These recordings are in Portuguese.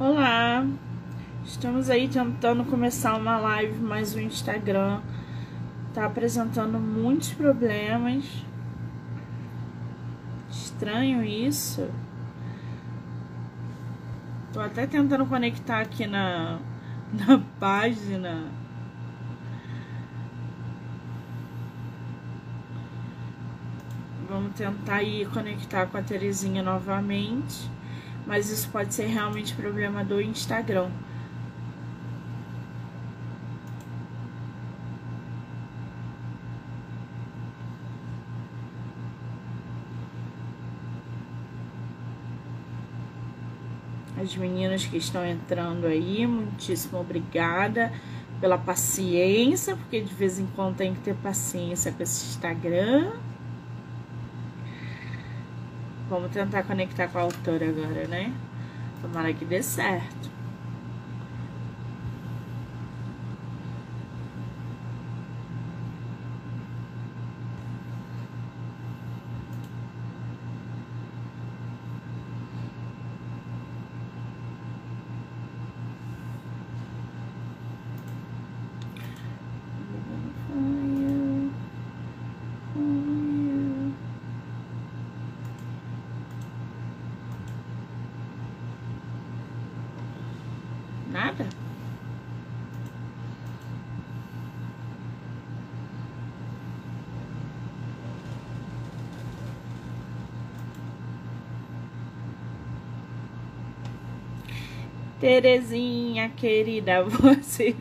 Olá, estamos aí tentando começar uma live, mas o Instagram tá apresentando muitos problemas. Estranho isso. Tô até tentando conectar aqui na, na página. Vamos tentar aí conectar com a Terezinha novamente mas isso pode ser realmente problema do Instagram. As meninas que estão entrando aí, muitíssimo obrigada pela paciência, porque de vez em quando tem que ter paciência com esse Instagram. Vamos tentar conectar com a autora agora, né? Tomara que dê certo. Terezinha, querida, você.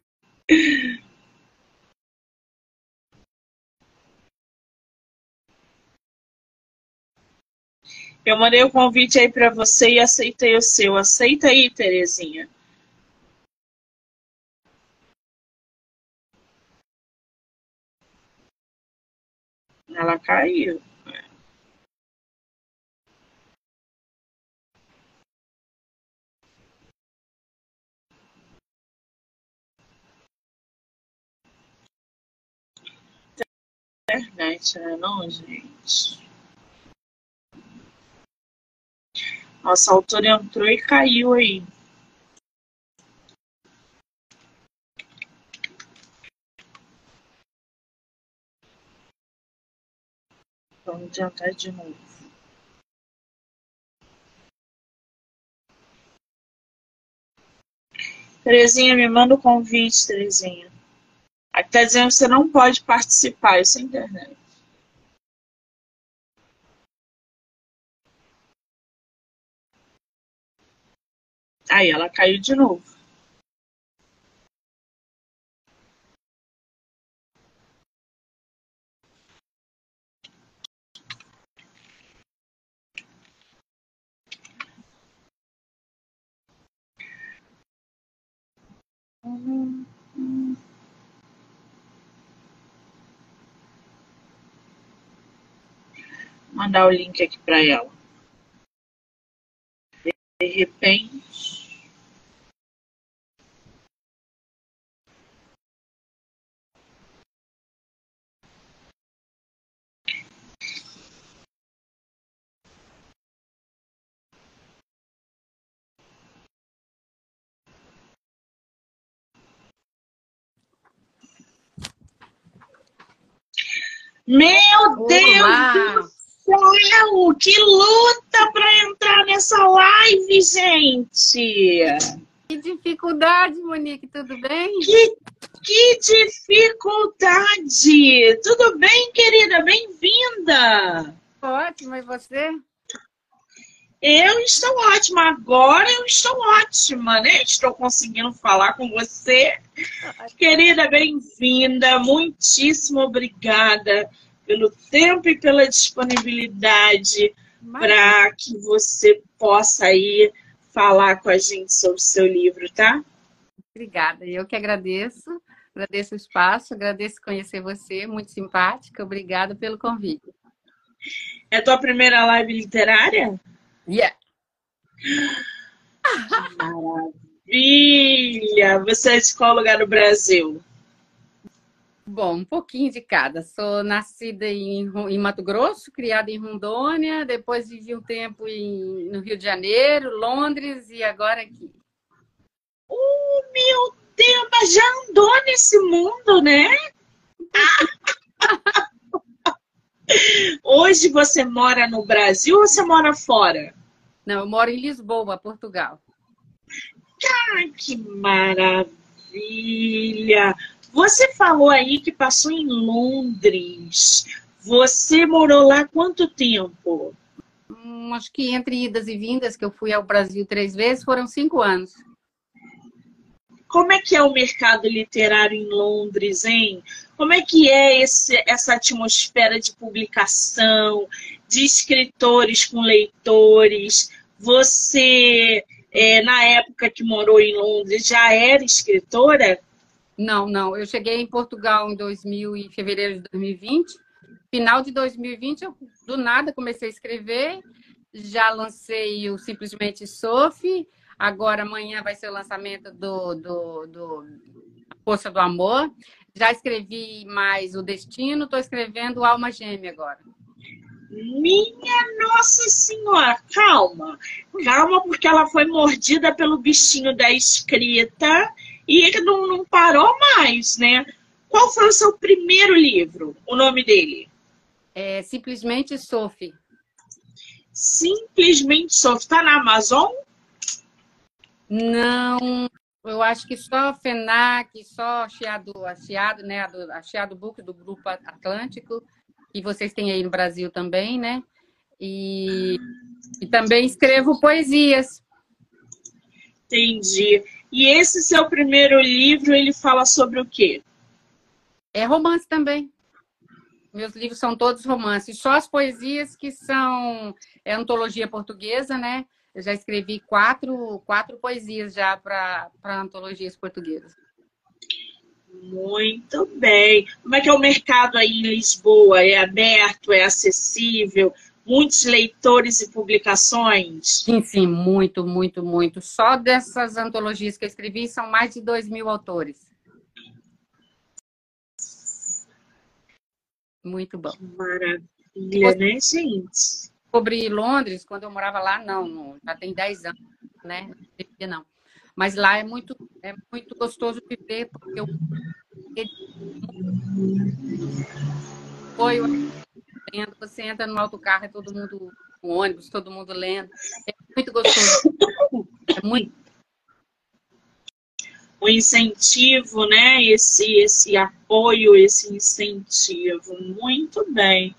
Eu mandei o um convite aí para você e aceitei o seu. Aceita aí, Terezinha. Ela caiu. internet, né? Não, gente. Nossa, a autora entrou e caiu aí. Vamos adiantar de novo. Terezinha, me manda o convite, Terezinha. Aqui está dizendo que você não pode participar, isso é internet. Aí ela caiu de novo. Hum, hum. Mandar o link aqui para ela. De repente. Meu Deus céu! Que luta para entrar nessa live, gente! Que dificuldade, Monique, tudo bem? Que, que dificuldade! Tudo bem, querida? Bem-vinda! Ótimo, e você? Eu estou ótima. Agora eu estou ótima, né? Estou conseguindo falar com você. Querida, bem-vinda. Muitíssimo obrigada pelo tempo e pela disponibilidade para que você possa aí falar com a gente sobre o seu livro, tá? Obrigada, eu que agradeço, agradeço o espaço, agradeço conhecer você, muito simpática, obrigada pelo convite. É a tua primeira live literária? Yeah! Maravilha! Você é de qual lugar do Brasil? Bom, um pouquinho de cada. Sou nascida em, em Mato Grosso, criada em Rondônia, depois vivi um tempo em, no Rio de Janeiro, Londres e agora aqui. Meu Deus, mas já andou nesse mundo, né? Hoje você mora no Brasil ou você mora fora? Não, eu moro em Lisboa, Portugal. Ah, que maravilha! Você falou aí que passou em Londres. Você morou lá quanto tempo? Hum, acho que entre idas e vindas, que eu fui ao Brasil três vezes, foram cinco anos. Como é que é o mercado literário em Londres, hein? Como é que é esse, essa atmosfera de publicação, de escritores com leitores? Você, é, na época que morou em Londres, já era escritora? Não, não. Eu cheguei em Portugal em 2000, em fevereiro de 2020. Final de 2020, eu do nada comecei a escrever. Já lancei o Simplesmente Sophie. Agora, amanhã vai ser o lançamento do, do, do Força do Amor. Já escrevi mais O Destino. Estou escrevendo Alma Gêmea agora. Minha Nossa Senhora, calma. Calma, porque ela foi mordida pelo bichinho da escrita e não, não parou mais, né? Qual foi o seu primeiro livro? O nome dele? É simplesmente Sophie. Simplesmente Sophie. Está na Amazon? Não, eu acho que só FENAC, só Chiado, a Chiado, né? A Chiado Book do Grupo Atlântico que vocês têm aí no Brasil também, né? E, e também escrevo poesias. Entendi. E esse seu primeiro livro, ele fala sobre o quê? É romance também. Meus livros são todos romances. Só as poesias que são é antologia portuguesa, né? Eu já escrevi quatro, quatro poesias já para antologias portuguesas. Muito bem. Como é que é o mercado aí em Lisboa? É aberto, é acessível? Muitos leitores e publicações? Sim, sim, muito, muito, muito. Só dessas antologias que eu escrevi são mais de dois mil autores. Muito bom. Que maravilha, né, gente? Sobre Londres, quando eu morava lá, não, já tem 10 anos, né? Não. Mas lá é muito, é muito gostoso viver, porque eu foi lendo, você entra no autocarro, é todo mundo com ônibus, todo mundo lendo. É muito gostoso. É muito o incentivo, né? Esse, esse apoio, esse incentivo. Muito bem.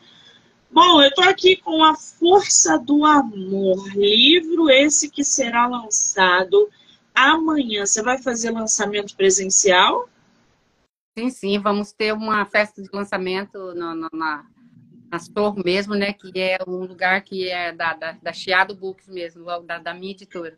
Bom, eu estou aqui com A Força do Amor, livro esse que será lançado amanhã você vai fazer lançamento presencial? Sim, sim, vamos ter uma festa de lançamento no, no, na, na Store mesmo, né? Que é um lugar que é da, da, da Chiado Books mesmo, da, da minha editora.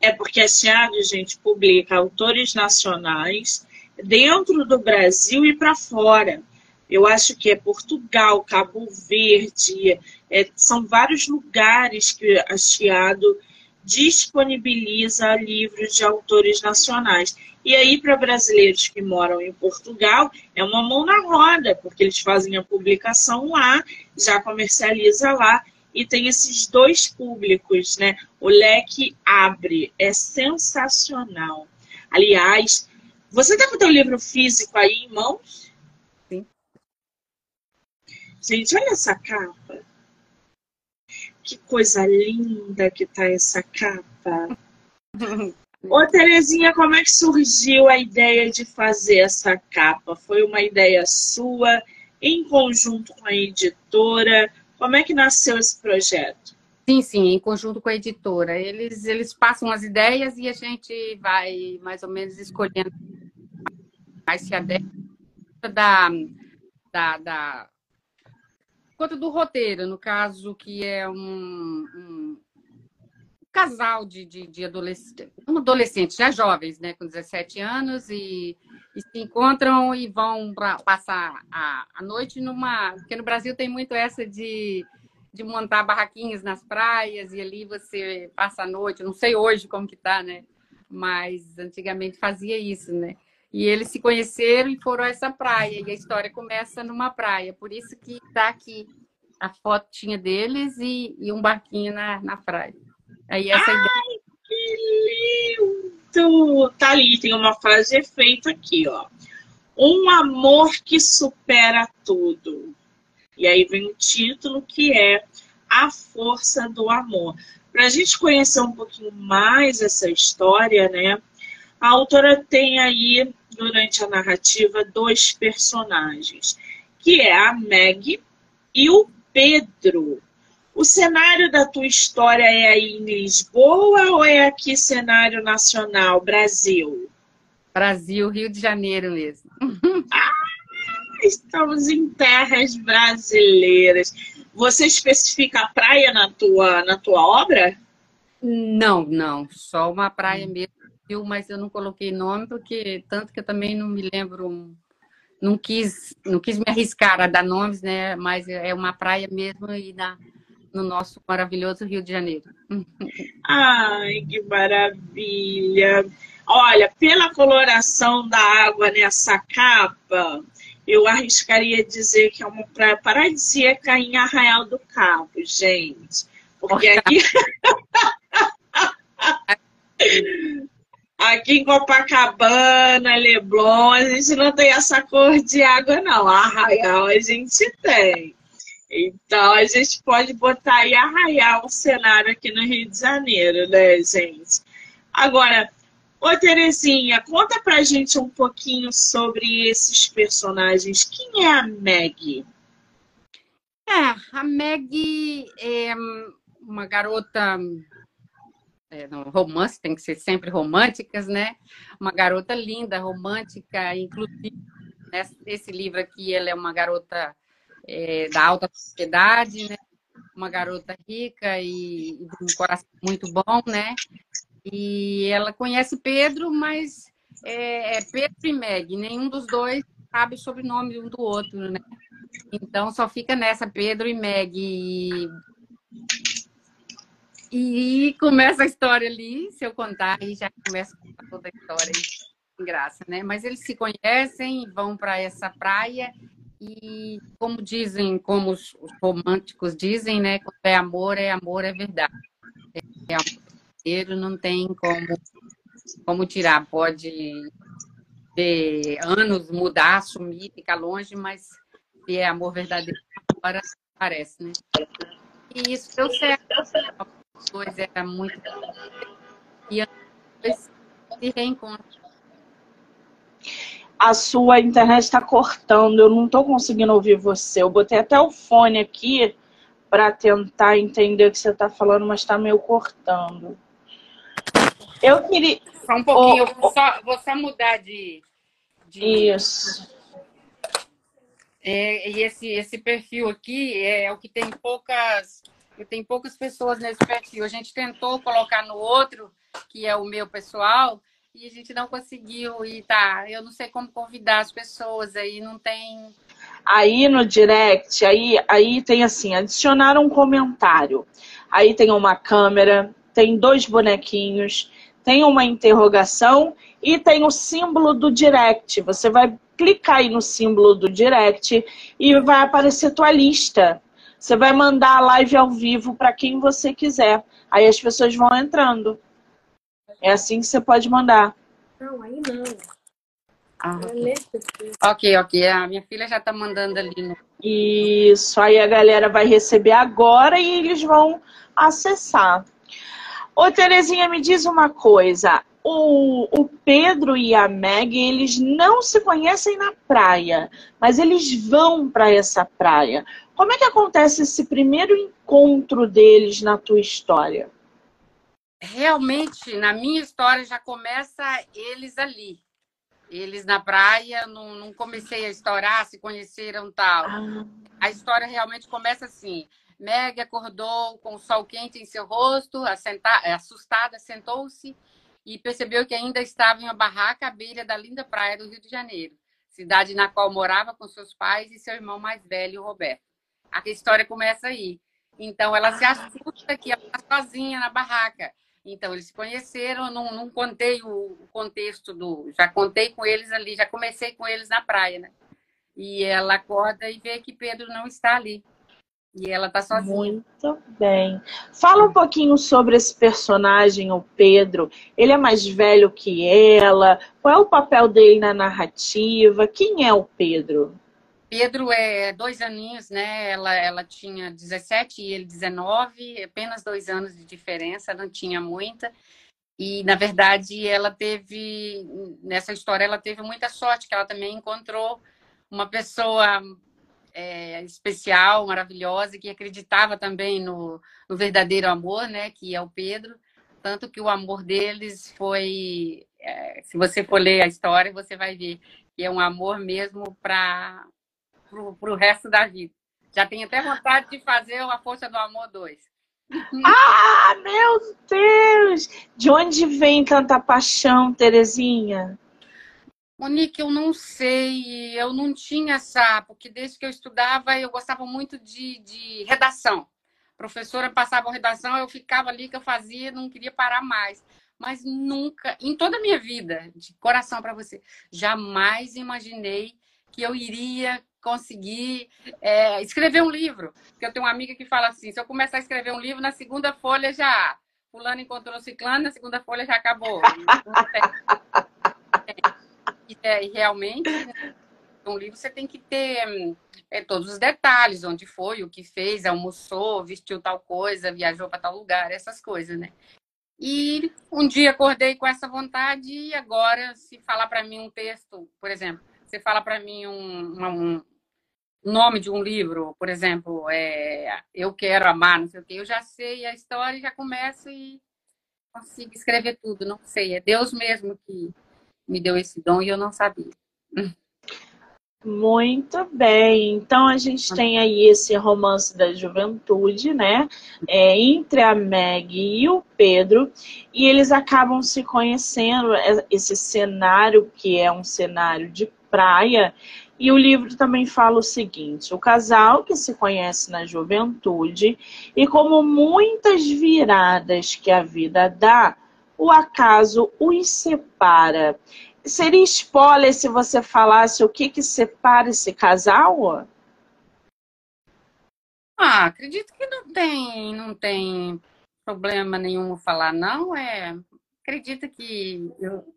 É porque a Chiado, gente, publica autores nacionais dentro do Brasil e para fora. Eu acho que é Portugal, Cabo Verde, é, são vários lugares que a Chiado disponibiliza livros de autores nacionais. E aí, para brasileiros que moram em Portugal, é uma mão na roda, porque eles fazem a publicação lá, já comercializa lá, e tem esses dois públicos, né? O leque abre, é sensacional. Aliás, você está com o teu livro físico aí em mãos? Sim. Gente, olha essa capa. Que coisa linda que tá essa capa. Ô, Terezinha, como é que surgiu a ideia de fazer essa capa? Foi uma ideia sua, em conjunto com a editora? Como é que nasceu esse projeto? Sim, sim, em conjunto com a editora. Eles, eles passam as ideias e a gente vai mais ou menos escolhendo mais se adequa da, da, da, conta do roteiro, no caso, que é um, um casal de, de, de adolescentes, um adolescente, já jovens, né, com 17 anos, e, e se encontram e vão pra, passar a, a noite numa. Porque no Brasil tem muito essa de, de montar barraquinhas nas praias e ali você passa a noite. Não sei hoje como que tá, né? Mas antigamente fazia isso, né? E eles se conheceram e foram a essa praia. E a história começa numa praia. Por isso que está aqui a fotinha deles e, e, um barquinho na, na praia. Aí essa Ai, ideia... que lindo! Tá ali, tem uma frase de efeito aqui, ó. Um amor que supera tudo. E aí vem o título que é A Força do Amor. Para a gente conhecer um pouquinho mais essa história, né? A autora tem aí, durante a narrativa, dois personagens, que é a Meg e o Pedro. O cenário da tua história é aí em Lisboa ou é aqui cenário nacional, Brasil? Brasil, Rio de Janeiro mesmo. Ah, estamos em terras brasileiras. Você especifica a praia na tua, na tua obra? Não, não. Só uma praia mesmo, mas eu não coloquei nome porque tanto que eu também não me lembro não quis, não quis me arriscar a dar nomes, né? Mas é uma praia mesmo e na, no nosso maravilhoso Rio de Janeiro. Ai, que maravilha! Olha, pela coloração da água nessa capa, eu arriscaria dizer que é uma praia paradisíaca em Arraial do Cabo, gente. Porque aqui. aqui em Copacabana, Leblon, a gente não tem essa cor de água, não. Arraial a gente tem. Então, a gente pode botar aí arraiar um cenário aqui no Rio de Janeiro, né, gente? Agora, ô Terezinha, conta pra gente um pouquinho sobre esses personagens. Quem é a Meg? É, a Meg é uma garota é, romance, tem que ser sempre românticas, né? Uma garota linda, romântica, inclusive nesse livro aqui ela é uma garota é, da alta sociedade, né? Uma garota rica e, e de um coração muito bom, né? E ela conhece Pedro, mas é, é Pedro e Meg, nenhum dos dois sabe o sobrenome um do outro, né? Então só fica nessa Pedro e Meg. E, e começa a história ali, se eu contar, aí já começa toda a história aí, graça, né? Mas eles se conhecem, vão para essa praia e como dizem, como os românticos dizem, né? É amor, é amor, é verdade. É amor não tem como, como tirar. Pode ter anos, mudar, sumir, ficar longe, mas se é amor verdadeiro, agora parece, né? E isso deu certo. Era muito. E depois se reencontram a sua internet está cortando, eu não estou conseguindo ouvir você. Eu botei até o fone aqui para tentar entender o que você está falando, mas está meio cortando. Eu queria. Só um pouquinho, oh, vou, só, vou só mudar de. de... Isso. É, e esse, esse perfil aqui é o que tem poucas. Tem poucas pessoas nesse perfil. A gente tentou colocar no outro, que é o meu pessoal, e a gente não conseguiu e tá, eu não sei como convidar as pessoas aí, não tem Aí no direct, aí aí tem assim, adicionar um comentário. Aí tem uma câmera, tem dois bonequinhos, tem uma interrogação e tem o símbolo do direct. Você vai clicar aí no símbolo do direct e vai aparecer tua lista. Você vai mandar a live ao vivo para quem você quiser. Aí as pessoas vão entrando. É assim que você pode mandar. Não, aí não. Ah, ok, ok. A minha filha já está mandando ali. No... Isso, aí a galera vai receber agora e eles vão acessar. Ô, Terezinha, me diz uma coisa. O, o Pedro e a Meg, eles não se conhecem na praia, mas eles vão para essa praia. Como é que acontece esse primeiro encontro deles na tua história? realmente, na minha história, já começa eles ali. Eles na praia, não, não comecei a estourar, se conheceram tal. Ah. A história realmente começa assim. Meg acordou com o sol quente em seu rosto, assustada, sentou-se e percebeu que ainda estava em uma barraca à beira da linda praia do Rio de Janeiro, cidade na qual morava com seus pais e seu irmão mais velho, Roberto. A história começa aí. Então ela se assusta que ela está sozinha na barraca então, eles se conheceram, não, não contei o, contexto do. Já contei com eles ali, já comecei com eles na praia, né? E ela acorda e vê que Pedro não está ali. E ela tá sozinha. Muito bem. Fala um pouquinho sobre esse personagem, o Pedro. Ele é mais velho que ela? Qual é o papel dele na narrativa? Quem é o Pedro? Pedro é dois aninhos, né? Ela, ela tinha 17 e ele 19, apenas dois anos de diferença, não tinha muita. E, na verdade, ela teve, nessa história, ela teve muita sorte, que ela também encontrou uma pessoa é, especial, maravilhosa, que acreditava também no, no, verdadeiro amor, né? Que é o Pedro. Tanto que o amor deles foi. É, se você for ler a história, você vai ver que é um amor mesmo para o resto da vida. Já tenho até vontade de fazer a Força do Amor 2. Ah, meu Deus! De onde vem tanta paixão, Terezinha? Monique, eu não sei, eu não tinha essa, porque desde que eu estudava eu gostava muito de, de redação. A professora passava a redação, eu ficava ali que eu fazia, não queria parar mais. Mas nunca, em toda a minha vida, de coração para você, jamais imaginei que eu iria conseguir é, escrever um livro. Porque eu tenho uma amiga que fala assim: se eu começar a escrever um livro, na segunda folha já. Fulano encontrou ciclano, na segunda folha já acabou. E, é, realmente, né, um livro você tem que ter é, todos os detalhes, onde foi, o que fez, almoçou, vestiu tal coisa, viajou para tal lugar, essas coisas, né? E um dia acordei com essa vontade e agora, se falar para mim um texto, por exemplo, você fala para mim um, um, nome de um livro, por exemplo, é Eu Quero Amar, não sei o quê, eu já sei a história e já começo e consigo escrever tudo, não sei, é Deus mesmo que me deu esse dom e eu não sabia. Muito bem, então a gente tem aí esse romance da juventude, né? É, entre a Meg e o Pedro, e eles acabam se conhecendo, é, esse cenário que é um cenário de praia, e o livro também fala o seguinte: o casal que se conhece na juventude, e como muitas viradas que a vida dá, o acaso os separa. Seria spoiler se você falasse o que, que separa esse casal? Ah, acredito que não tem, não tem problema nenhum falar, não. É, acredito que eu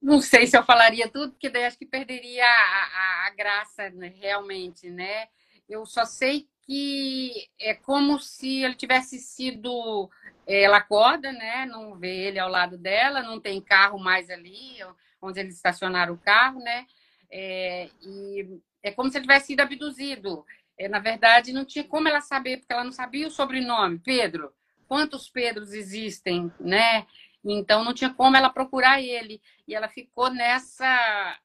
não sei se eu falaria tudo, porque daí acho que perderia a, a, a graça né, realmente, né? Eu só sei que é como se ele tivesse sido ela acorda, né? Não vê ele ao lado dela, não tem carro mais ali, onde eles estacionaram o carro, né? É, e é como se ele tivesse sido abduzido. É, na verdade, não tinha como ela saber, porque ela não sabia o sobrenome. Pedro, quantos Pedros existem, né? Então não tinha como ela procurar ele. E ela ficou nessa.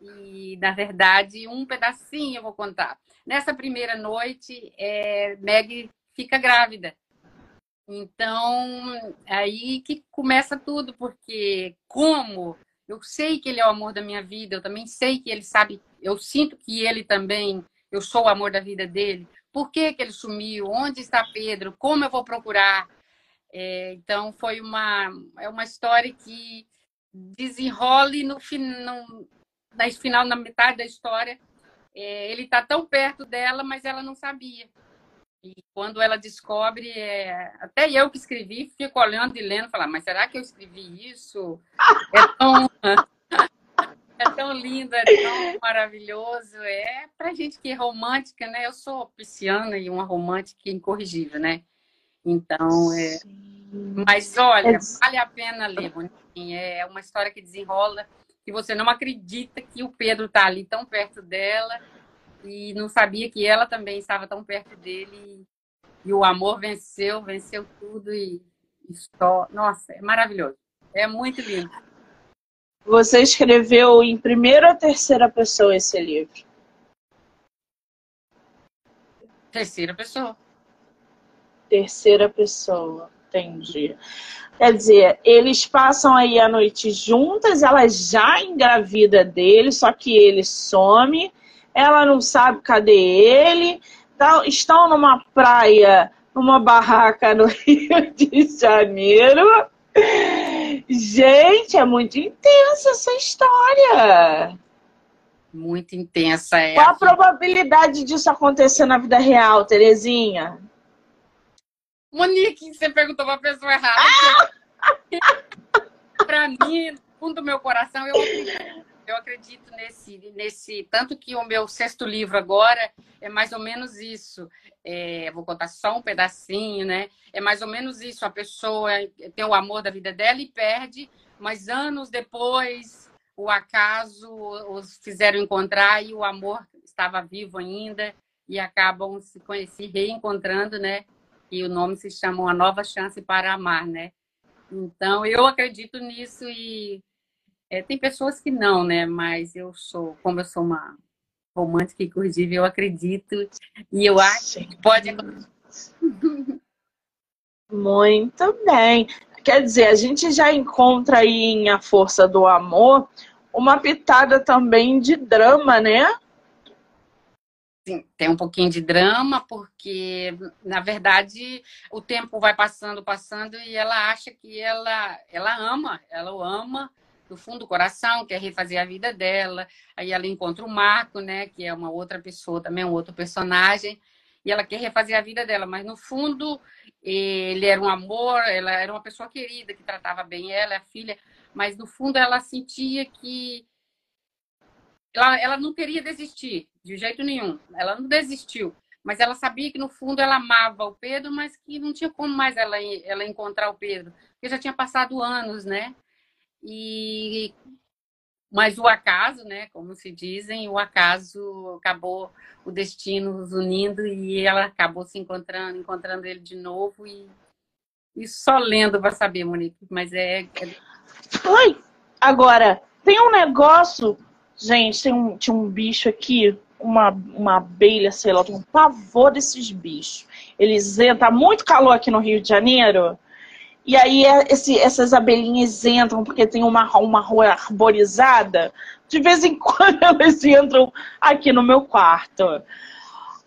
E, na verdade, um pedacinho eu vou contar. Nessa primeira noite, é, Meg fica grávida. Então, aí que começa tudo, porque como eu sei que ele é o amor da minha vida, eu também sei que ele sabe, eu sinto que ele também, eu sou o amor da vida dele. Por que, que ele sumiu? Onde está Pedro? Como eu vou procurar? É, então, foi uma, é uma história que desenrole no, no, no final, na metade da história. É, ele está tão perto dela, mas ela não sabia. E quando ela descobre, é... até eu que escrevi, fico olhando e lendo, falar, mas será que eu escrevi isso? É tão, é tão lindo, é tão maravilhoso. É pra gente que é romântica, né? Eu sou pisciana e uma romântica incorrigível, né? Então, é. Mas olha, é vale a pena ler, Bonitinha. É uma história que desenrola, que você não acredita que o Pedro está ali tão perto dela e não sabia que ela também estava tão perto dele. E o amor venceu, venceu tudo e, e só. Nossa, é maravilhoso. É muito lindo. Você escreveu em primeira ou terceira pessoa esse livro? Terceira pessoa. Terceira pessoa, entendi. Quer dizer, eles passam aí a noite juntas, ela já engravida dele, só que ele some ela não sabe cadê ele, tá, estão numa praia, numa barraca no Rio de Janeiro. Gente, é muito intensa essa história. muito intensa. É Qual a, a probabilidade disso acontecer na vida real, Terezinha? Monique, você perguntou para a pessoa errada. Ah! para mim, no fundo do meu coração, eu acredito. Eu acredito nesse, nesse. Tanto que o meu sexto livro agora é mais ou menos isso. É, vou contar só um pedacinho, né? É mais ou menos isso. A pessoa tem o amor da vida dela e perde, mas anos depois o acaso os fizeram encontrar e o amor estava vivo ainda e acabam se, se reencontrando, né? E o nome se chama Uma Nova Chance para Amar, né? Então, eu acredito nisso e é, tem pessoas que não, né? Mas eu sou, como eu sou uma romântica, inclusive, eu acredito e eu acho que pode Muito bem. Quer dizer, a gente já encontra aí em A Força do Amor uma pitada também de drama, né? Tem um pouquinho de drama, porque, na verdade, o tempo vai passando, passando, e ela acha que ela, ela ama, ela o ama do fundo do coração, quer refazer a vida dela. Aí ela encontra o Marco, né, que é uma outra pessoa, também um outro personagem, e ela quer refazer a vida dela, mas no fundo ele era um amor, ela era uma pessoa querida que tratava bem ela, a filha, mas no fundo ela sentia que ela, ela não queria desistir de jeito nenhum. Ela não desistiu, mas ela sabia que no fundo ela amava o Pedro, mas que não tinha como mais ela, ela encontrar o Pedro, porque já tinha passado anos, né? E mas o acaso, né, como se dizem, o acaso acabou o destino os unindo e ela acabou se encontrando, encontrando ele de novo e, e só lendo para saber, Monique, mas é, é Oi! Agora, tem um negócio. Gente, tem um, tinha um bicho aqui, uma, uma abelha, sei lá, tenho um pavor desses bichos. Eles entram, tá muito calor aqui no Rio de Janeiro. E aí é, esse, essas abelhinhas entram porque tem uma, uma rua arborizada. De vez em quando elas entram aqui no meu quarto.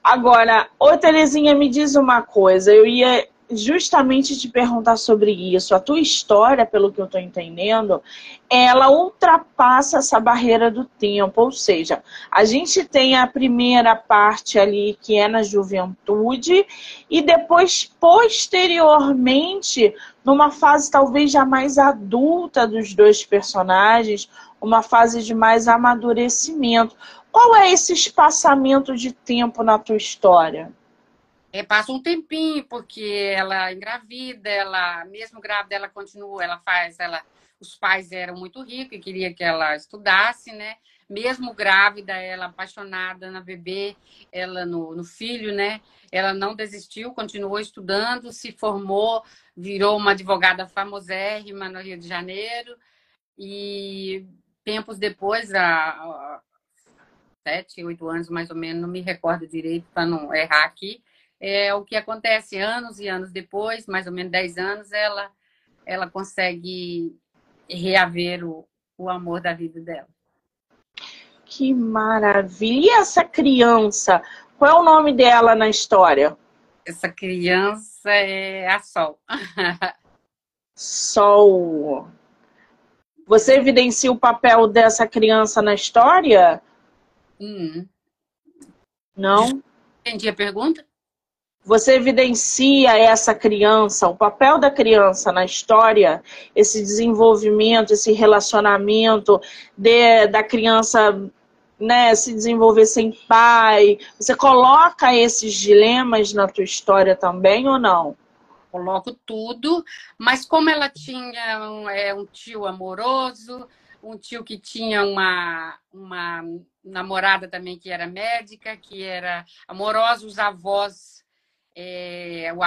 Agora, ô Terezinha, me diz uma coisa. Eu ia justamente te perguntar sobre isso. A tua história, pelo que eu estou entendendo, ela ultrapassa essa barreira do tempo. Ou seja, a gente tem a primeira parte ali que é na juventude e depois, posteriormente, numa fase talvez já mais adulta dos dois personagens, uma fase de mais amadurecimento. Qual é esse espaçamento de tempo na tua história? É, passa um tempinho, porque ela engravida, ela, mesmo grávida, ela continua, ela faz, ela, os pais eram muito ricos e queria que ela estudasse, né? Mesmo grávida, ela apaixonada na bebê, ela no, no filho, né? Ela não desistiu, continuou estudando, se formou, virou uma advogada famosérrima no Rio de Janeiro. E tempos depois, a, sete, oito anos mais ou menos, não me recordo direito para não errar aqui, é o que acontece anos e anos depois, mais ou menos 10 anos, ela, ela consegue reaver o, o amor da vida dela. Que maravilha! E essa criança, qual é o nome dela na história? Essa criança é a Sol. Sol. Você evidencia o papel dessa criança na história? Hum. Não? Entendi a pergunta? Você evidencia essa criança, o papel da criança na história, esse desenvolvimento, esse relacionamento de, da criança né, se desenvolver sem pai. Você coloca esses dilemas na tua história também ou não? Coloco tudo, mas como ela tinha um, é, um tio amoroso, um tio que tinha uma, uma namorada também que era médica, que era amorosa, os avós é, o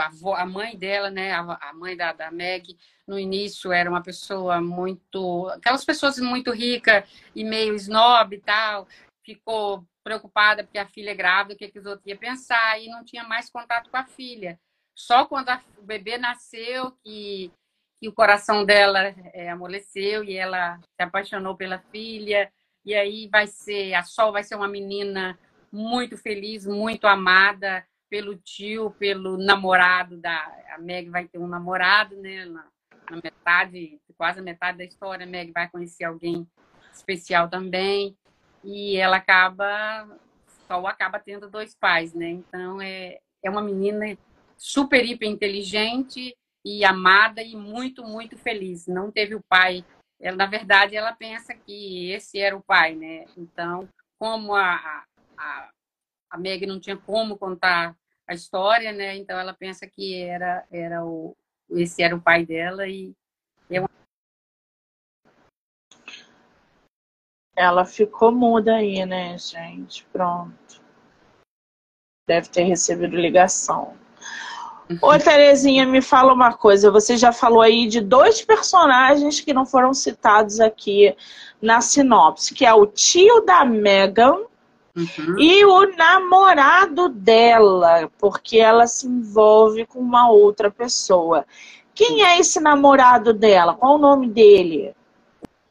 avô, a mãe dela, né, a, mãe da, da Meg, no início era uma pessoa muito. aquelas pessoas muito ricas e meio snob e tal, ficou preocupada porque a filha é grávida, o que, que os outros iam pensar, e não tinha mais contato com a filha. Só quando a, o bebê nasceu que, que o coração dela é, amoleceu e ela se apaixonou pela filha. E aí vai ser, a Sol vai ser uma menina muito feliz, muito amada, pelo tio, pelo namorado da. A Meg vai ter um namorado, né? Na, na metade, quase a metade da história, a Meg vai conhecer alguém especial também. e ela acaba só acaba tendo dois pais, né? Então é, é uma menina super hiper inteligente e amada e muito muito feliz. Não teve o pai. Ela na verdade ela pensa que esse era o pai, né? Então como a, a, a Meg não tinha como contar a história, né? Então ela pensa que era era o esse era o pai dela e Ela ficou muda aí, né, gente? Pronto. Deve ter recebido ligação. Ô, uhum. Terezinha, me fala uma coisa. Você já falou aí de dois personagens que não foram citados aqui na sinopse, que é o tio da Megan uhum. e o namorado dela, porque ela se envolve com uma outra pessoa. Quem é esse namorado dela? Qual o nome dele?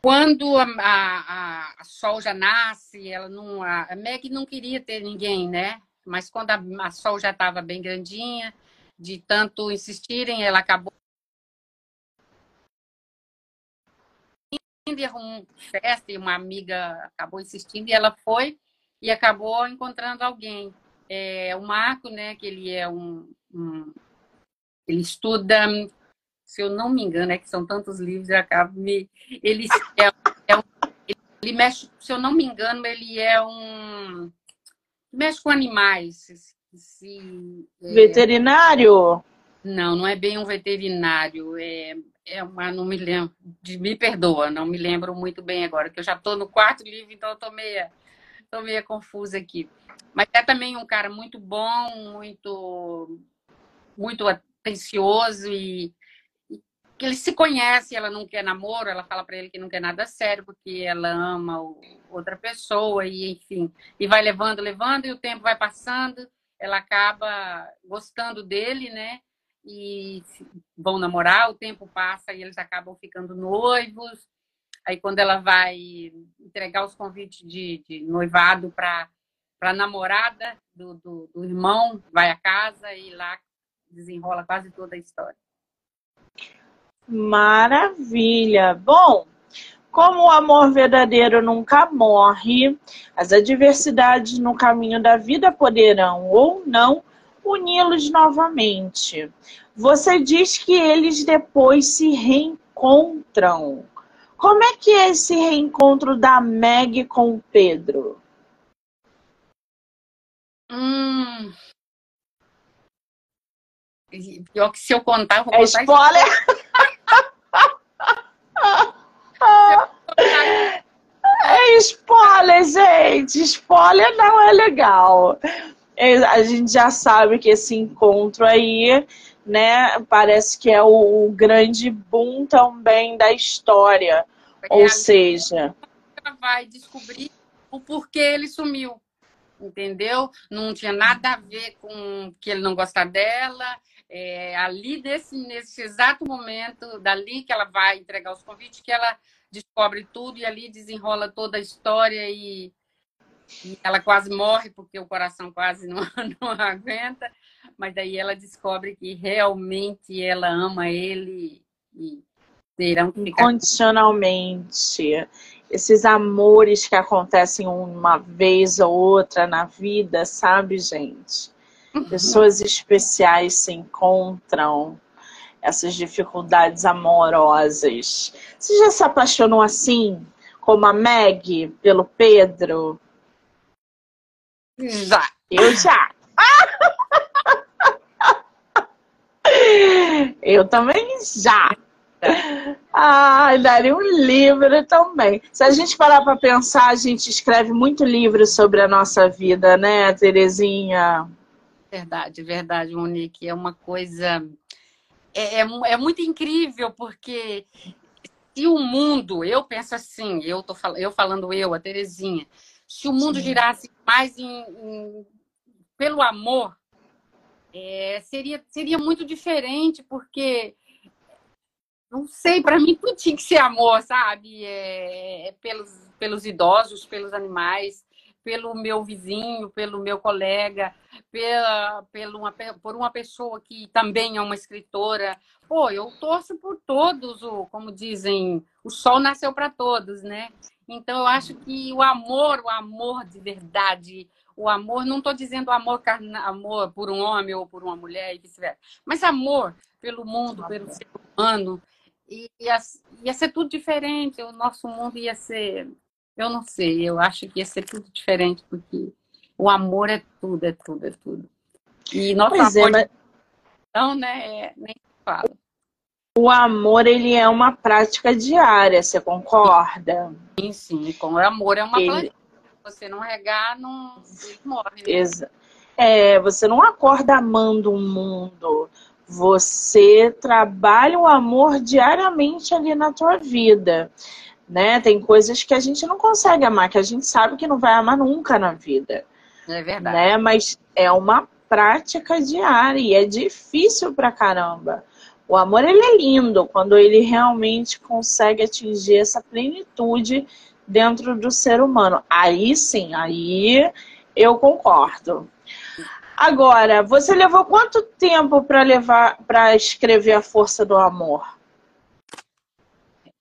Quando a, a, a Sol já nasce, ela não, a, a Meg não queria ter ninguém, né? Mas quando a, a Sol já estava bem grandinha, de tanto insistirem, ela acabou um festa e uma amiga acabou insistindo e ela foi e acabou encontrando alguém. É, o Marco, né, que ele é um, um ele estuda se eu não me engano, é que são tantos livros, eu acabo me. Ele, é, é um, ele mexe, se eu não me engano, ele é um. mexe com animais. Se, é... Veterinário? Não, não é bem um veterinário. É, é uma, não me lembro. Me perdoa, não me lembro muito bem agora, que eu já estou no quarto livro, então eu estou meio, tô meio confusa aqui. Mas é também um cara muito bom, muito, muito atencioso e que ele se conhece, ela não quer namoro, ela fala para ele que não quer nada sério porque ela ama outra pessoa e enfim, e vai levando, levando e o tempo vai passando, ela acaba gostando dele, né? E vão namorar, o tempo passa e eles acabam ficando noivos. Aí quando ela vai entregar os convites de, de noivado para para namorada do, do, do irmão, vai à casa e lá desenrola quase toda a história. Maravilha! Bom, como o amor verdadeiro nunca morre, as adversidades no caminho da vida poderão ou não uni-los novamente. Você diz que eles depois se reencontram. Como é que é esse reencontro da Meg com o Pedro? Hum. Pior que se eu contar, eu vou é contar. Spoiler! É spoiler, gente. Spoiler não é legal. É, a gente já sabe que esse encontro aí, né, parece que é o, o grande boom também da história. É, Ou seja. Vai descobrir o porquê ele sumiu. Entendeu? Não tinha nada a ver com que ele não gosta dela é, ali nesse, nesse exato momento, dali que ela vai entregar os convites, que ela descobre tudo e ali desenrola toda a história e, e ela quase morre porque o coração quase não, não aguenta, mas daí ela descobre que realmente ela ama ele e terão que ficar... Incondicionalmente. Esses amores que acontecem uma vez ou outra na vida, sabe, gente? Pessoas especiais se encontram, essas dificuldades amorosas. Você já se apaixonou assim, como a Meg, pelo Pedro? Já. Eu já. Eu também já. Ah, daria um livro também. Se a gente parar para pensar, a gente escreve muito livro sobre a nossa vida, né, Terezinha? Verdade, verdade, Monique. É uma coisa. É, é, é muito incrível, porque se o mundo, eu penso assim, eu tô falando, eu falando eu, a Terezinha, se o mundo Sim. girasse mais em, em, pelo amor, é, seria, seria muito diferente, porque não sei, para mim tudo tinha que ser amor, sabe? É, é pelos, pelos idosos, pelos animais, pelo meu vizinho, pelo meu colega, pela, pela uma, por uma pessoa que também é uma escritora. Pô, eu torço por todos, o, como dizem, o sol nasceu para todos, né? Então, eu acho que o amor, o amor de verdade, o amor, não estou dizendo amor, amor por um homem ou por uma mulher e vice-versa, mas amor pelo mundo, pelo ser humano, ia, ia ser tudo diferente, o nosso mundo ia ser, eu não sei, eu acho que ia ser tudo diferente, porque o amor é tudo, é tudo, é tudo. E nosso pois é, amor, é, mas... então, né, é, nem fala. O amor, ele é uma prática diária, você concorda? Sim, sim. Com o amor é uma ele... planta. Você não regar, não morre. Né? Exa... É, você não acorda amando o mundo. Você trabalha o amor diariamente ali na tua vida. Né? Tem coisas que a gente não consegue amar, que a gente sabe que não vai amar nunca na vida. É verdade. Né? Mas é uma prática diária e é difícil pra caramba. O amor ele é lindo quando ele realmente consegue atingir essa plenitude dentro do ser humano. Aí sim, aí eu concordo. Agora, você levou quanto tempo para levar para escrever a força do amor?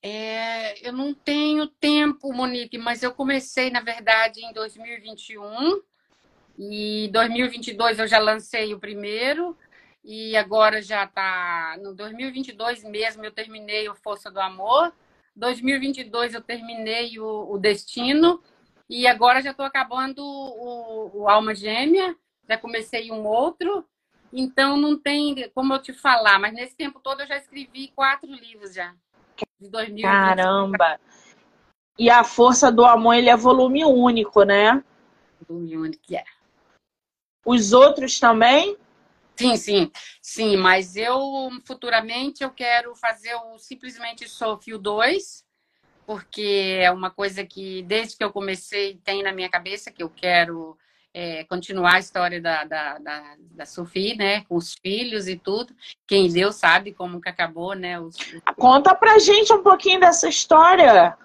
É, eu não tenho tempo, Monique, mas eu comecei, na verdade, em 2021 e 2022 eu já lancei o primeiro e agora já está no 2022 mesmo eu terminei o Força do Amor, 2022 eu terminei o, o Destino e agora já estou acabando o, o, Alma Gêmea, já comecei um outro, então não tem como eu te falar, mas nesse tempo todo eu já escrevi quatro livros já. De 2020. Caramba! E a Força do Amor ele é volume único, né? Volume único, é. Os outros também? Sim, sim, sim, mas eu futuramente eu quero fazer o simplesmente Sofio 2, porque é uma coisa que desde que eu comecei tem na minha cabeça que eu quero é, continuar a história da, da, da, da Sophie, né, com os filhos e tudo. Quem deu sabe como que acabou, né? Os... Conta pra gente um pouquinho dessa história.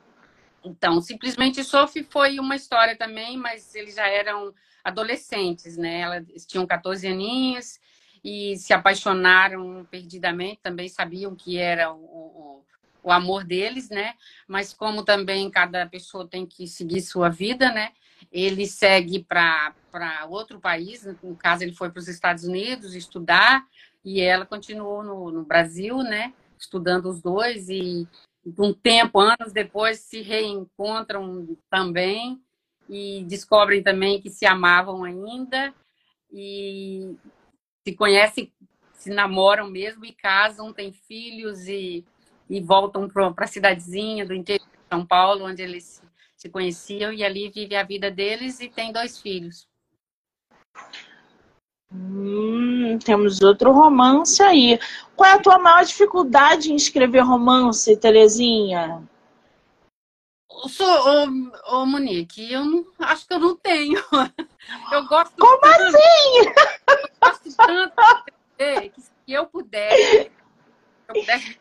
Então, simplesmente Sophie foi uma história também, mas eles já eram adolescentes, né? Elas tinham 14 aninhos e se apaixonaram perdidamente, também sabiam que era o, o, o, amor deles, né? Mas como também cada pessoa tem que seguir sua vida, né? Ele segue para outro país, no caso ele foi para os Estados Unidos estudar e ela continuou no, no Brasil, né? Estudando os dois e um tempo, anos depois, se reencontram também e descobrem também que se amavam ainda e se conhecem, se namoram mesmo e casam, têm filhos e, e voltam para a cidadezinha do interior de São Paulo, onde eles se conheciam, e ali vive a vida deles e tem dois filhos. Hum, temos outro romance aí. Qual é a tua maior dificuldade em escrever romance, Terezinha? Sou, ô, ô, Monique, eu não, acho que eu não tenho. Eu gosto. Como tanto, assim? Eu gosto tanto de que se eu pudesse, se eu pudesse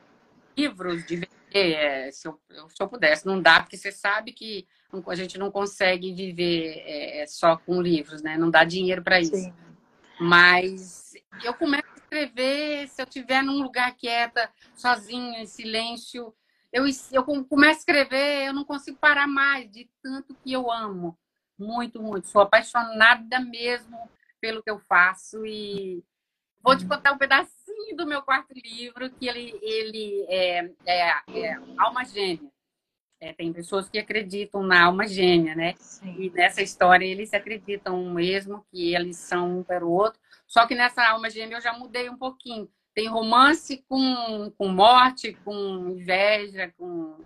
livros de vender, é, se, eu, se eu pudesse, não dá, porque você sabe que a gente não consegue viver é, só com livros, né? Não dá dinheiro para isso. Sim. Mas eu começo a escrever se eu estiver num lugar quieta, sozinha, em silêncio eu, eu começo a escrever, eu não consigo parar mais de tanto que eu amo. Muito, muito. Sou apaixonada mesmo pelo que eu faço e vou te contar um pedacinho do meu quarto livro que ele, ele é, é, é alma gêmea. É, tem pessoas que acreditam na alma gêmea, né? Sim. E nessa história eles acreditam mesmo que eles são um para o outro. Só que nessa alma gêmea eu já mudei um pouquinho. Tem romance com, com morte, com inveja, com.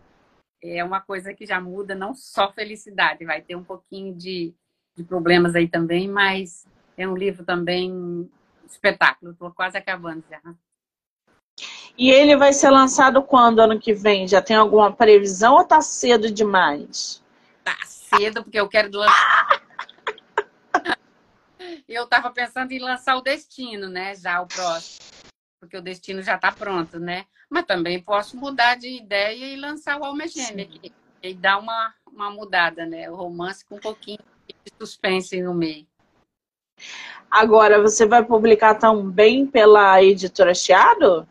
É uma coisa que já muda, não só felicidade, vai ter um pouquinho de, de problemas aí também, mas é um livro também espetáculo. Estou quase acabando já. E ele vai ser lançado quando ano que vem? Já tem alguma previsão ou tá cedo demais? Tá cedo, porque eu quero lançar. eu estava pensando em lançar o Destino, né? Já o próximo porque o destino já está pronto, né? Mas também posso mudar de ideia e lançar o Alma Gêmea, que, e dar uma, uma mudada, né? O romance com um pouquinho de suspense no meio. Agora, você vai publicar também pela editora Chiado?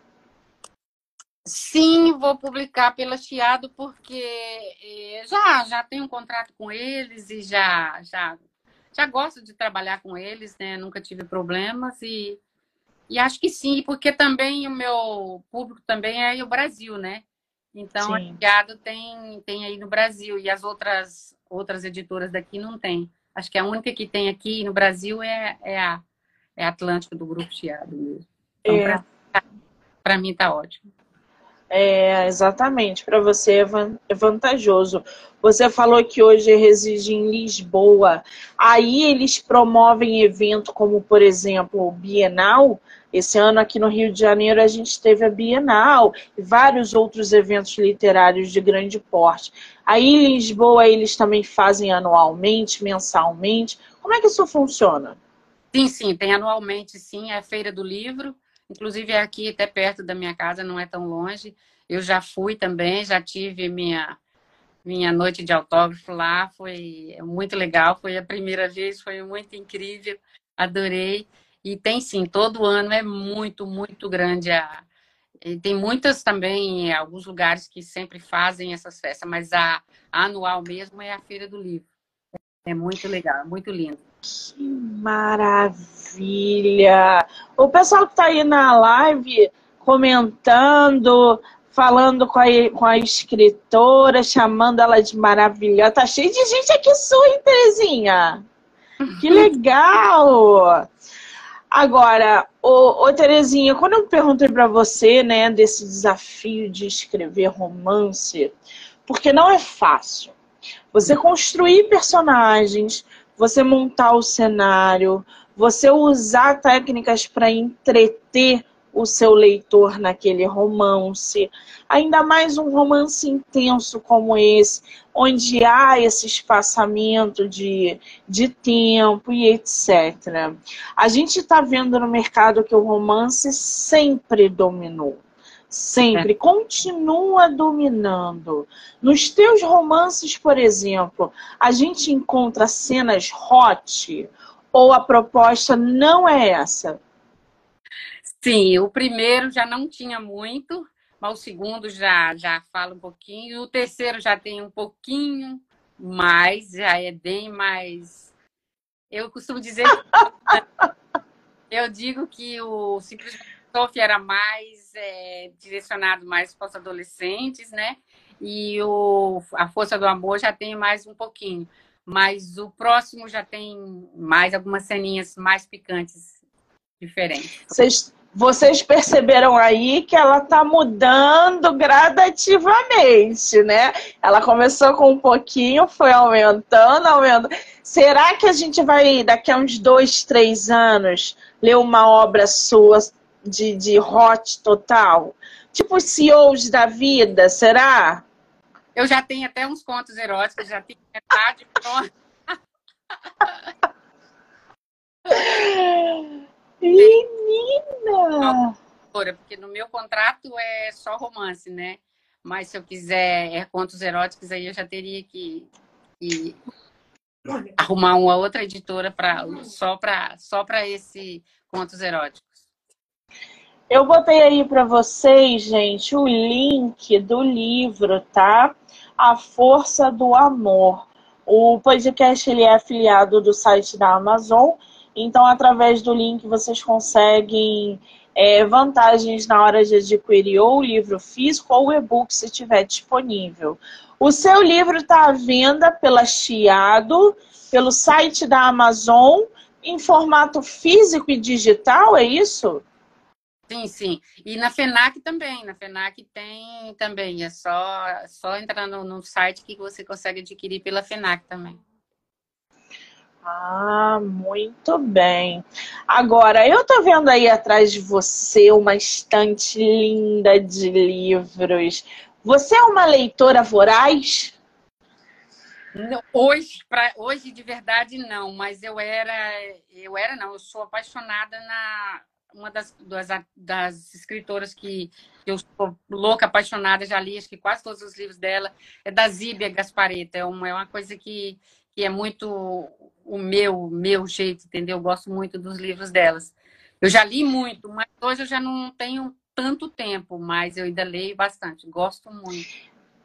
Sim, vou publicar pela Chiado porque eh, já já tenho um contrato com eles e já já já gosto de trabalhar com eles, né? Nunca tive problemas e e acho que sim, porque também o meu público também é o Brasil, né? Então, sim. a Chiado tem tem aí no Brasil e as outras outras editoras daqui não tem. Acho que a única que tem aqui no Brasil é, é a é Atlântico do grupo Chiado mesmo. Então, é. para mim tá ótimo. É, exatamente, para você é, é vantajoso. Você falou que hoje reside em Lisboa. Aí eles promovem evento como, por exemplo, o Bienal. Esse ano aqui no Rio de Janeiro a gente teve a Bienal e vários outros eventos literários de grande porte. Aí em Lisboa eles também fazem anualmente, mensalmente. Como é que isso funciona? Sim, sim, tem anualmente, sim, é a Feira do Livro. Inclusive é aqui até perto da minha casa, não é tão longe. Eu já fui também, já tive minha minha noite de autógrafo lá, foi muito legal, foi a primeira vez, foi muito incrível, adorei. E tem sim, todo ano é muito, muito grande a e tem muitas também, alguns lugares que sempre fazem essas festas, mas a, a anual mesmo é a Feira do Livro. É muito legal, muito lindo. Que maravilha! O pessoal que está aí na live comentando, falando com a, com a escritora, chamando ela de maravilhosa. Tá cheio de gente aqui sua, hein, Terezinha? Que legal! Agora, ô, ô Terezinha, quando eu perguntei para você, né, desse desafio de escrever romance, porque não é fácil. Você construir personagens, você montar o cenário, você usar técnicas para entreter o seu leitor naquele romance. Ainda mais um romance intenso como esse, onde há esse espaçamento de, de tempo e etc. A gente está vendo no mercado que o romance sempre dominou. Sempre, é. continua dominando. Nos teus romances, por exemplo, a gente encontra cenas hot ou a proposta não é essa? Sim, o primeiro já não tinha muito, mas o segundo já, já fala um pouquinho, o terceiro já tem um pouquinho mais, já é bem mais. Eu costumo dizer. eu digo que o simplesmente Sofia era mais é, direcionado mais para os adolescentes, né? E o, a Força do Amor já tem mais um pouquinho. Mas o próximo já tem mais algumas ceninhas mais picantes, diferentes. Vocês, vocês perceberam aí que ela está mudando gradativamente, né? Ela começou com um pouquinho, foi aumentando, aumentando. Será que a gente vai, daqui a uns dois, três anos, ler uma obra sua de, de hot total? Tipo CEOs da vida, será? Eu já tenho até uns contos eróticos, já tenho metade pronta. Menina! Porque no meu contrato é só romance, né? Mas se eu quiser é contos eróticos, aí eu já teria que, que arrumar uma outra editora pra, só para só esse contos eróticos. Eu botei aí para vocês, gente, o link do livro, tá? A Força do Amor. O podcast ele é afiliado do site da Amazon, então através do link vocês conseguem é, vantagens na hora de adquirir ou o livro físico ou o e-book se tiver disponível. O seu livro está à venda pela Chiado, pelo site da Amazon, em formato físico e digital, é isso? Sim, sim. E na FENAC também. Na FENAC tem também. É só, só entrar no, no site que você consegue adquirir pela FENAC também. Ah, muito bem. Agora, eu tô vendo aí atrás de você uma estante linda de livros. Você é uma leitora voraz? Hoje, pra, hoje de verdade não, mas eu era, eu era não, eu sou apaixonada na, uma das, das, das escritoras que eu sou louca, apaixonada, já li acho que quase todos os livros dela, é da Zíbia Gaspareta. É uma, é uma coisa que, que é muito o meu, meu jeito, entendeu? Eu gosto muito dos livros delas. Eu já li muito, mas hoje eu já não tenho tanto tempo, mas eu ainda leio bastante, gosto muito.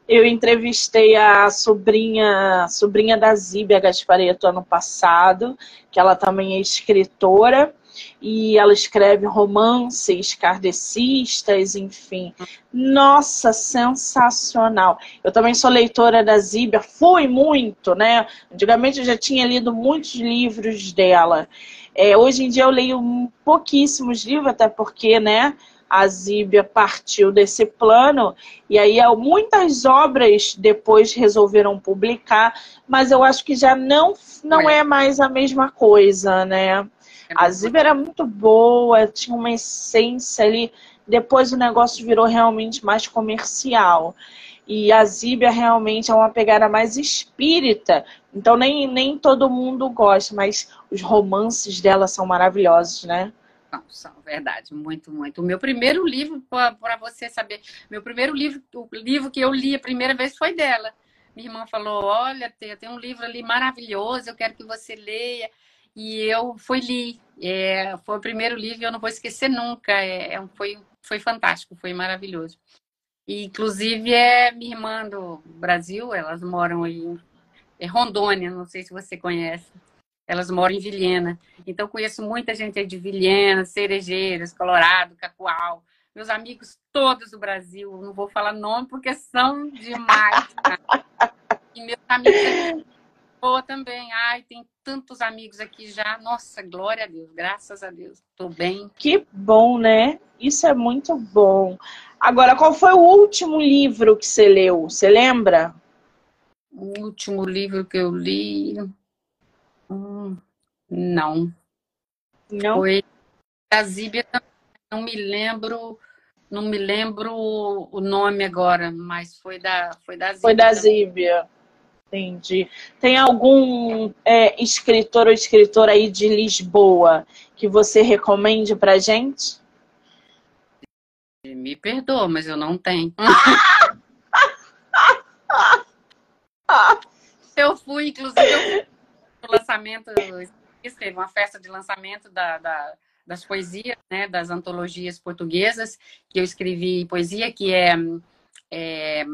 Eu entrevistei a sobrinha, a sobrinha da Zíbia Gaspareto ano passado, que ela também é escritora, e ela escreve romances kardecistas, enfim. Nossa, sensacional. Eu também sou leitora da Zíbia, fui muito, né? Antigamente eu já tinha lido muitos livros dela. É, hoje em dia eu leio pouquíssimos livros, até porque, né? a Zíbia partiu desse plano, e aí muitas obras depois resolveram publicar, mas eu acho que já não, não é, é mais a mesma coisa, né? É a Zíbia era muito boa, tinha uma essência ali, depois o negócio virou realmente mais comercial. E a Zíbia realmente é uma pegada mais espírita, então nem, nem todo mundo gosta, mas os romances dela são maravilhosos, né? Não, são verdade, muito, muito. O meu primeiro livro, para você saber, meu primeiro livro, o livro que eu li a primeira vez foi dela. Minha irmã falou: Olha, tem um livro ali maravilhoso, eu quero que você leia. E eu fui li. É, foi o primeiro livro e eu não vou esquecer nunca. É, é foi, foi fantástico, foi maravilhoso. E, inclusive, é minha irmã do Brasil, elas moram aí em Rondônia, não sei se você conhece. Elas moram em Vilhena. Então, conheço muita gente aí de Vilhena, Cerejeiras, Colorado, Cacoal. Meus amigos todos do Brasil. Não vou falar nome porque são demais. E meus amigos boa também. Ai, tem tantos amigos aqui já. Nossa, glória a Deus, graças a Deus. Tô bem. Que bom, né? Isso é muito bom. Agora, qual foi o último livro que você leu? Você lembra? O último livro que eu li. Hum, não. Não? Foi da Zíbia, não me lembro, não me lembro o nome agora, mas foi da, foi da Zíbia. Foi da Zíbia. Entendi. Tem algum é, escritor ou escritora aí de Lisboa que você recomende pra gente? Me perdoa, mas eu não tenho. eu fui, inclusive, eu lançamento, teve uma festa de lançamento da, da, das poesias, né, das antologias portuguesas, que eu escrevi poesia, que é, é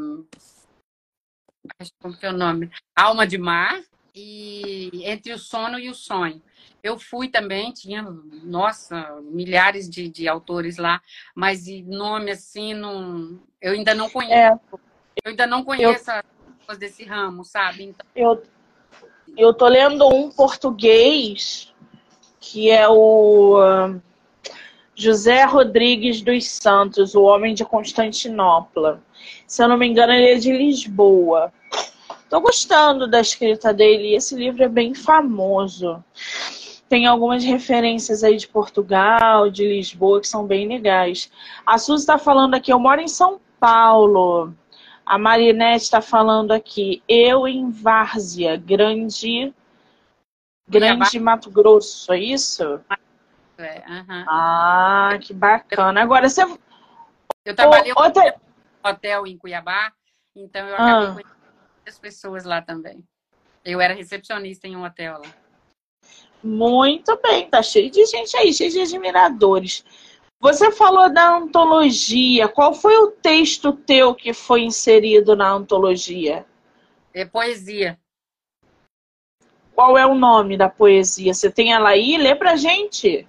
como que é o nome? Alma de Mar e Entre o Sono e o Sonho. Eu fui também, tinha, nossa, milhares de, de autores lá, mas nome assim, não, eu ainda não conheço. É. Eu ainda não conheço eu, as pessoas desse ramo, sabe? Então... Eu, eu tô lendo um português que é o uh, José Rodrigues dos Santos, o Homem de Constantinopla. Se eu não me engano, ele é de Lisboa. Tô gostando da escrita dele. Esse livro é bem famoso. Tem algumas referências aí de Portugal, de Lisboa, que são bem legais. A Suzy está falando aqui, eu moro em São Paulo. A Marinette está falando aqui, eu em Várzea, grande, grande Mato Grosso, é isso? É, uhum. Ah, que bacana. Agora você. Eu trabalhei em outra... hotel em Cuiabá, então eu acabei ah. conhecendo as pessoas lá também. Eu era recepcionista em um hotel lá. Muito bem, tá cheio de gente aí, cheio de admiradores. Você falou da antologia. Qual foi o texto teu que foi inserido na antologia? É poesia. Qual é o nome da poesia? Você tem ela aí? Lê pra gente.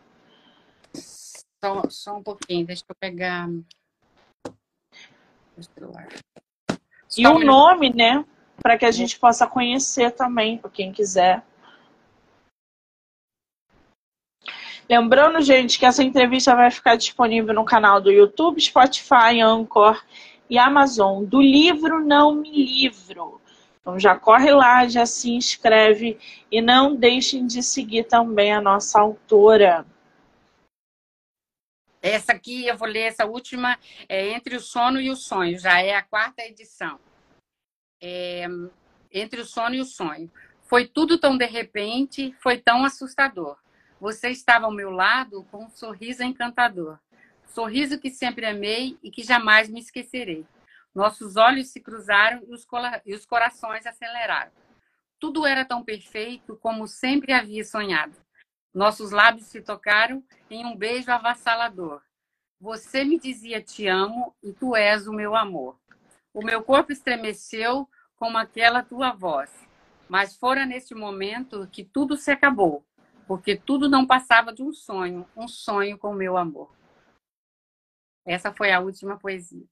Só, só um pouquinho, deixa eu pegar. E o um nome, né? Para que a gente possa conhecer também, para quem quiser. Lembrando, gente, que essa entrevista vai ficar disponível no canal do YouTube, Spotify, Anchor e Amazon. Do livro Não Me Livro. Então já corre lá, já se inscreve e não deixem de seguir também a nossa autora. Essa aqui, eu vou ler essa última, é Entre o Sono e o Sonho, já é a quarta edição. É, Entre o Sono e o Sonho. Foi tudo tão de repente, foi tão assustador. Você estava ao meu lado com um sorriso encantador. Sorriso que sempre amei e que jamais me esquecerei. Nossos olhos se cruzaram e os, e os corações aceleraram. Tudo era tão perfeito como sempre havia sonhado. Nossos lábios se tocaram em um beijo avassalador. Você me dizia te amo e tu és o meu amor. O meu corpo estremeceu como aquela tua voz. Mas fora neste momento que tudo se acabou, porque tudo não passava de um sonho, um sonho com meu amor. Essa foi a última poesia.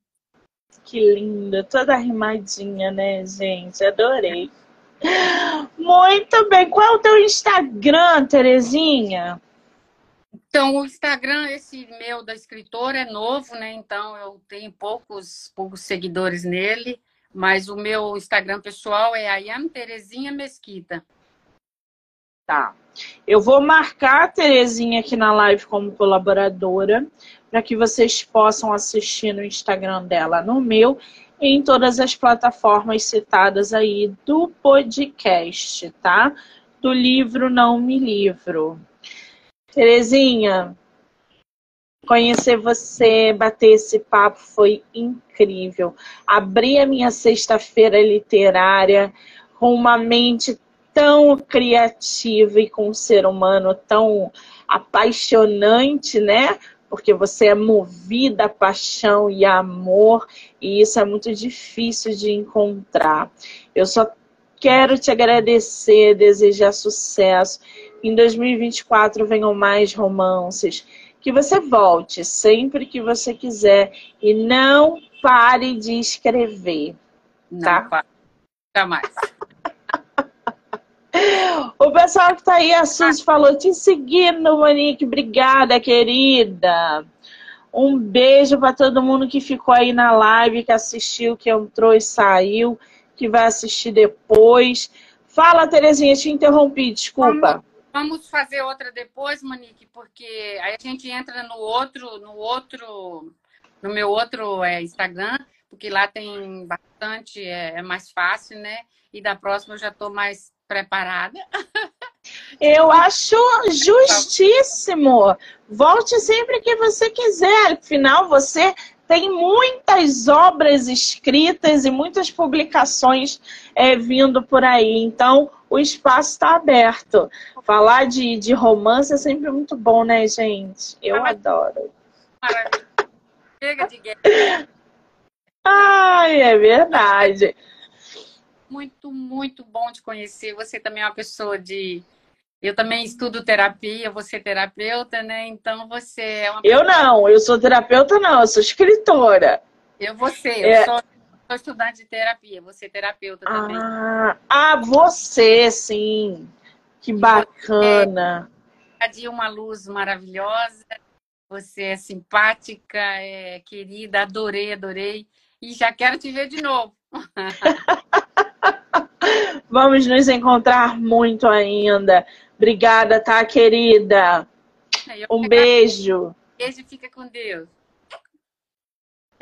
Que linda, toda rimadinha, né, gente? Adorei. Muito bem. Qual é o teu Instagram, Terezinha? Então, o Instagram, esse meu da escritora, é novo, né? Então, eu tenho poucos, poucos seguidores nele, mas o meu Instagram pessoal é Ayam Terezinha Mesquita. Tá. Eu vou marcar a Terezinha aqui na live como colaboradora, para que vocês possam assistir no Instagram dela, no meu, em todas as plataformas citadas aí do podcast, tá? Do livro Não Me Livro. Terezinha, conhecer você, bater esse papo foi incrível. Abri a minha sexta-feira literária com uma mente tão criativa e com um ser humano tão apaixonante, né? Porque você é movida a paixão e a amor, e isso é muito difícil de encontrar. Eu só quero te agradecer, desejar sucesso em 2024 venham mais romances. Que você volte sempre que você quiser e não pare de escrever. Tá? Não, jamais. O pessoal que tá aí, a Suzy falou, te seguindo, Monique. Obrigada, querida. Um beijo para todo mundo que ficou aí na live, que assistiu, que entrou e saiu, que vai assistir depois. Fala, Terezinha, te interrompi, desculpa. Vamos fazer outra depois, Monique, porque aí a gente entra no outro, no outro, no meu outro é, Instagram, porque lá tem bastante, é, é mais fácil, né? E da próxima eu já estou mais preparada. Eu acho justíssimo. Volte sempre que você quiser. Afinal, você tem muitas obras escritas e muitas publicações é, vindo por aí. Então, o espaço está aberto. Falar de, de romance é sempre muito bom, né, gente? Eu Maravilha. adoro. Maravilha. Chega de guerra. Ai, é verdade. Muito, muito bom te conhecer. Você também é uma pessoa de eu também estudo terapia, você é terapeuta, né? Então você é uma. Eu não, eu sou terapeuta, não, eu sou escritora. Eu você, é... eu sou, sou, estudante de terapia, você é terapeuta também. Ah, ah você, sim. Que bacana. Você é de uma luz maravilhosa, você é simpática, é querida, adorei, adorei. E já quero te ver de novo. Vamos nos encontrar muito ainda. Obrigada, tá, querida? Um beijo. Beijo, fica com Deus.